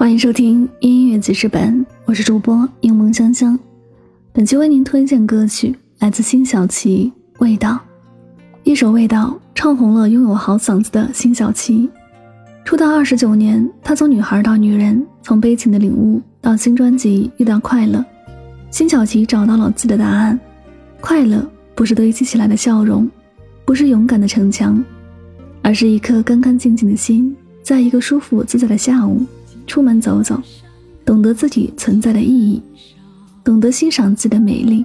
欢迎收听音乐记事本，我是主播柠檬香香。本期为您推荐歌曲来自辛晓琪《味道》，一首《味道》唱红了拥有好嗓子的辛晓琪。出道二十九年，她从女孩到女人，从悲情的领悟到新专辑遇到快乐，辛晓琪找到了自己的答案。快乐不是堆积起来的笑容，不是勇敢的逞强，而是一颗干干净净的心，在一个舒服自在的下午。出门走走，懂得自己存在的意义，懂得欣赏自己的美丽。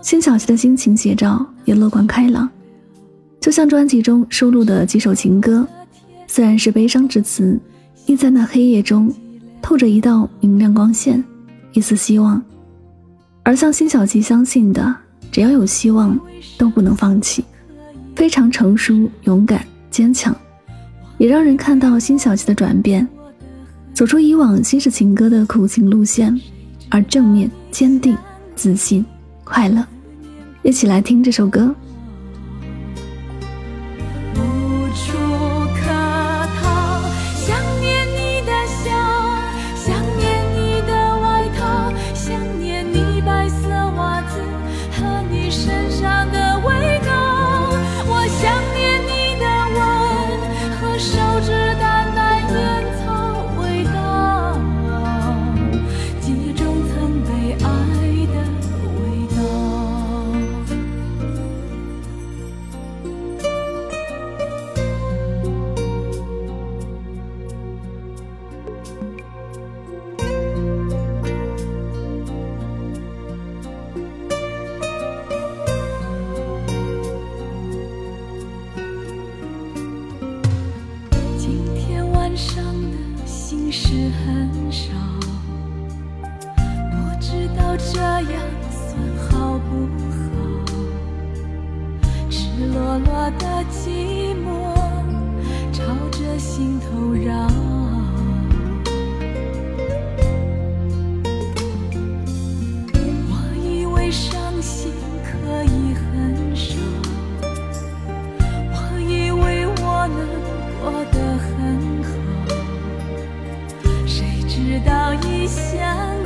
辛晓琪的心情写照也乐观开朗，就像专辑中收录的几首情歌，虽然是悲伤之词，亦在那黑夜中透着一道明亮光线，一丝希望。而像辛晓琪相信的，只要有希望，都不能放弃。非常成熟、勇敢、坚强，也让人看到辛晓琪的转变。走出以往新式情歌的苦情路线，而正面、坚定、自信、快乐，一起来听这首歌。受伤的心事很少不知道这样算好不好。赤裸裸的寂寞朝着心头绕。直到异乡。